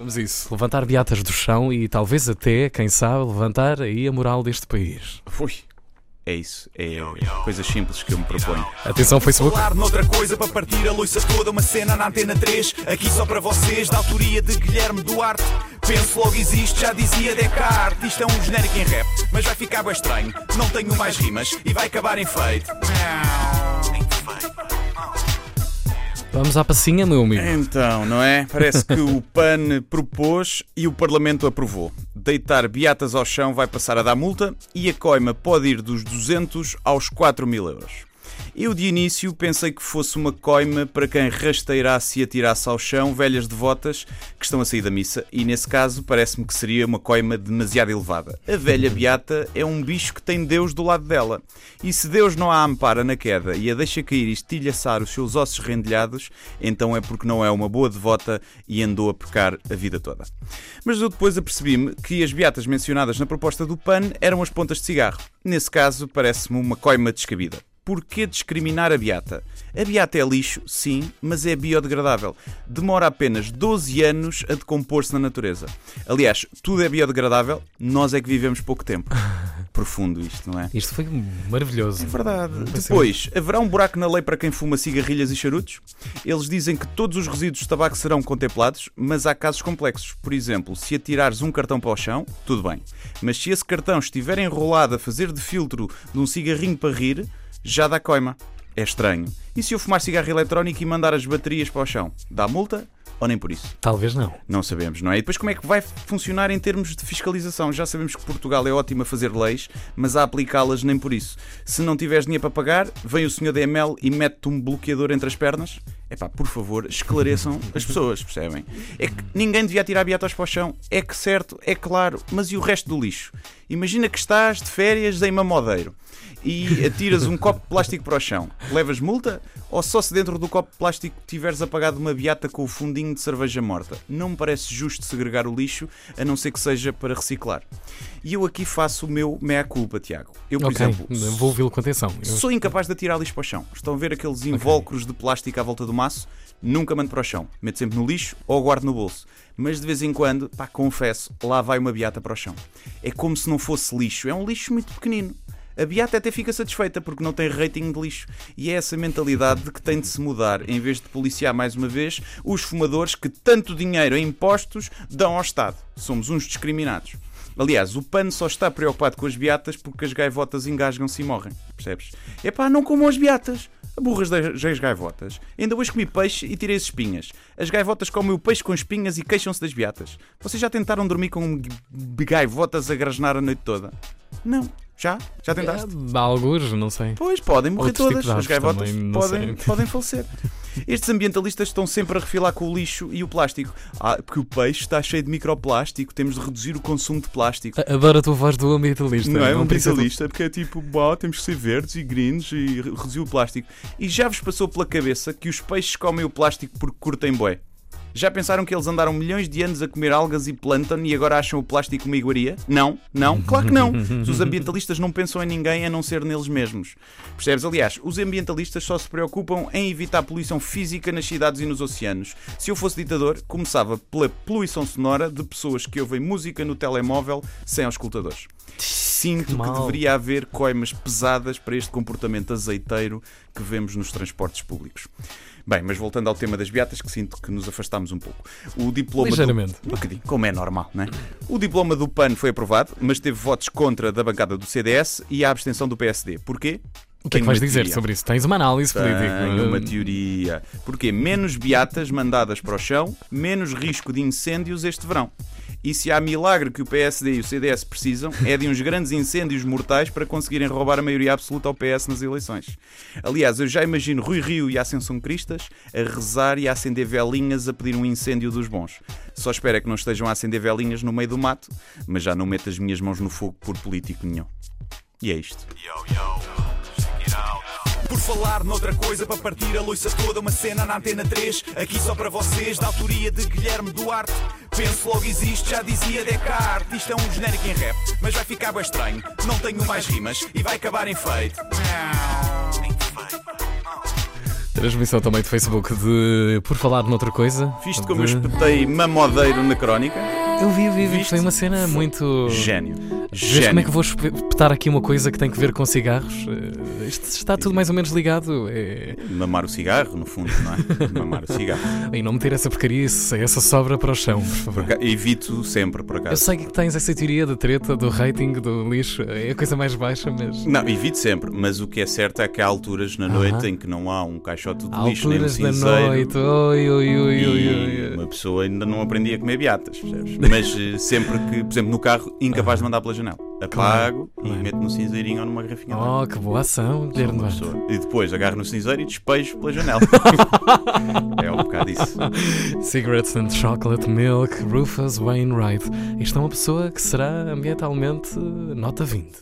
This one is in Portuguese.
Vamos a isso. Levantar beatas do chão e talvez até, quem sabe, levantar aí a moral deste país. Ui. É isso, é coisas simples que eu me proponho. Atenção, Facebook. Falar noutra coisa para partir a loiça toda, uma cena na antena 3, aqui só para vocês, da autoria de Guilherme Duarte. Penso logo existe, já dizia Descartes. Isto é um genérico em rap, mas vai ficar bem estranho. Não tenho mais rimas e vai acabar em feito. Vamos à passinha, meu amigo. Então, não é? Parece que o PAN propôs e o Parlamento aprovou. Deitar beatas ao chão vai passar a dar multa e a coima pode ir dos 200 aos 4 mil euros. Eu, de início, pensei que fosse uma coima para quem rasteirasse e atirasse ao chão velhas devotas que estão a sair da missa, e nesse caso parece-me que seria uma coima demasiado elevada. A velha beata é um bicho que tem Deus do lado dela, e se Deus não a ampara na queda e a deixa cair e estilhaçar os seus ossos rendilhados, então é porque não é uma boa devota e andou a pecar a vida toda. Mas eu depois apercebi-me que as beatas mencionadas na proposta do PAN eram as pontas de cigarro. Nesse caso, parece-me uma coima descabida. Porquê discriminar a beata? A beata é lixo, sim, mas é biodegradável. Demora apenas 12 anos a decompor-se na natureza. Aliás, tudo é biodegradável, nós é que vivemos pouco tempo. Profundo isto, não é? Isto foi maravilhoso. É verdade. Depois, haverá um buraco na lei para quem fuma cigarrilhas e charutos? Eles dizem que todos os resíduos de tabaco serão contemplados, mas há casos complexos. Por exemplo, se atirares um cartão para o chão, tudo bem. Mas se esse cartão estiver enrolado a fazer de filtro de um cigarrinho para rir, já dá coima. É estranho. E se eu fumar cigarro eletrónico e mandar as baterias para o chão? Dá multa? Ou nem por isso? Talvez não. Não sabemos, não é? E depois como é que vai funcionar em termos de fiscalização? Já sabemos que Portugal é ótimo a fazer leis, mas a aplicá-las nem por isso. Se não tiveres dinheiro para pagar, vem o senhor DML e mete-te um bloqueador entre as pernas? É pá, por favor, esclareçam as pessoas, percebem? É que ninguém devia tirar beatas para o chão. É que certo, é claro, mas e o resto do lixo? Imagina que estás de férias em Mamodeiro e atiras um copo de plástico para o chão. Levas multa? Ou só se dentro do copo de plástico tiveres apagado uma beata com o fundinho de cerveja morta? Não me parece justo segregar o lixo, a não ser que seja para reciclar. E eu aqui faço o meu meia-culpa, Tiago. Eu, por Ok, exemplo, vou ouvi-lo com atenção. Sou incapaz de atirar lixo para o chão. Estão a ver aqueles invólucros de plástico à volta do maço? Nunca mando para o chão. Meto sempre no lixo ou guardo no bolso. Mas de vez em quando, pá, confesso, lá vai uma beata para o chão. É como se não fosse lixo. É um lixo muito pequenino. A beata até fica satisfeita porque não tem rating de lixo. E é essa mentalidade de que tem de se mudar, em vez de policiar mais uma vez os fumadores que tanto dinheiro em impostos dão ao Estado. Somos uns discriminados. Aliás, o PAN só está preocupado com as beatas porque as gaivotas engasgam-se e morrem. Percebes? É pá, não comam as beatas. Burras das gaivotas. Ainda hoje comi peixe e tirei as espinhas. As gaivotas comem o peixe com espinhas e queixam-se das beatas. Vocês já tentaram dormir com gaivotas a grasnar a noite toda? Não. Já? Já tentaste? Ah, Alguns, não sei. Pois, podem morrer Outros todas. As gaivotas também, podem, podem falecer. Estes ambientalistas estão sempre a refilar com o lixo e o plástico. Ah, porque o peixe está cheio de microplástico, temos de reduzir o consumo de plástico. Adoro a tua voz do ambientalista. Não é um ambientalista, porque é tipo, bah, temos que ser verdes e greens e re- reduzir o plástico. E já vos passou pela cabeça que os peixes comem o plástico porque curtem bué? Já pensaram que eles andaram milhões de anos a comer algas e plâncton e agora acham o plástico uma iguaria? Não, não, claro que não. Os ambientalistas não pensam em ninguém a não ser neles mesmos. Percebes? Aliás, os ambientalistas só se preocupam em evitar poluição física nas cidades e nos oceanos. Se eu fosse ditador, começava pela poluição sonora de pessoas que ouvem música no telemóvel sem auscultadores. Sinto que mal. deveria haver coimas pesadas para este comportamento azeiteiro que vemos nos transportes públicos. Bem, mas voltando ao tema das beatas, que sinto que nos afastámos um pouco. O diploma. do- Ligeiramente. Um bocadinho, como é normal, não é? O diploma do PAN foi aprovado, mas teve votos contra da bancada do CDS e a abstenção do PSD. Porquê? O que é que vais dizer sobre isso? Tens uma análise política. Tenho uma teoria. Porque menos beatas mandadas para o chão, menos risco de incêndios este verão. E se há milagre que o PSD e o CDS precisam, é de uns grandes incêndios mortais para conseguirem roubar a maioria absoluta ao PS nas eleições. Aliás, eu já imagino Rui Rio e Ascensão Cristas a rezar e a acender velinhas a pedir um incêndio dos bons. Só espero é que não estejam a acender velinhas no meio do mato, mas já não meto as minhas mãos no fogo por político nenhum. E é isto. Por falar noutra coisa para partir a loiça toda, uma cena na antena 3, aqui só para vocês, da autoria de Guilherme Duarte. Penso logo existe, já dizia Descartes. Isto é um genérico em rap, mas vai ficar bem estranho. Não tenho mais rimas e vai acabar em feito. Transmissão também de Facebook de Por Falar noutra coisa. Viste como eu de... espetei mamodeiro na crónica? Eu vi, vi, vi. Viste? Foi uma cena muito. Gênio. Vês como é que eu vou espetar aqui uma coisa que tem que ver com cigarros? Eh, Isto está tudo mais ou menos ligado. É... Mamar o cigarro, no fundo, não é? Mamar o cigarro. E não meter essa porcaria, essa sobra para o chão, por favor. Evito sempre, por Eu acaso. sei que tens essa teoria da treta, do rating, do lixo, é a coisa mais baixa, mas. Não, evito sempre, mas o que é certo é que há alturas na noite em que não há um caixote de Há lixo nem um alturas da cinzeiro. noite, oi, oi, oi, oi, oi. uma pessoa ainda não aprendia a comer beatas, percebes? Mas eh, sempre que, por exemplo, no carro, incapaz de mandar pela janela. Apago Claro. e meto no cinzeirinho ou numa garrafinha. Oh, que boa ação, Guilherme. E depois agarro no cinzeiro e despejo pela janela. é um bocado isso. Cigarettes and Chocolate Milk, Rufus Wainwright. Isto é uma pessoa que será ambientalmente nota 20.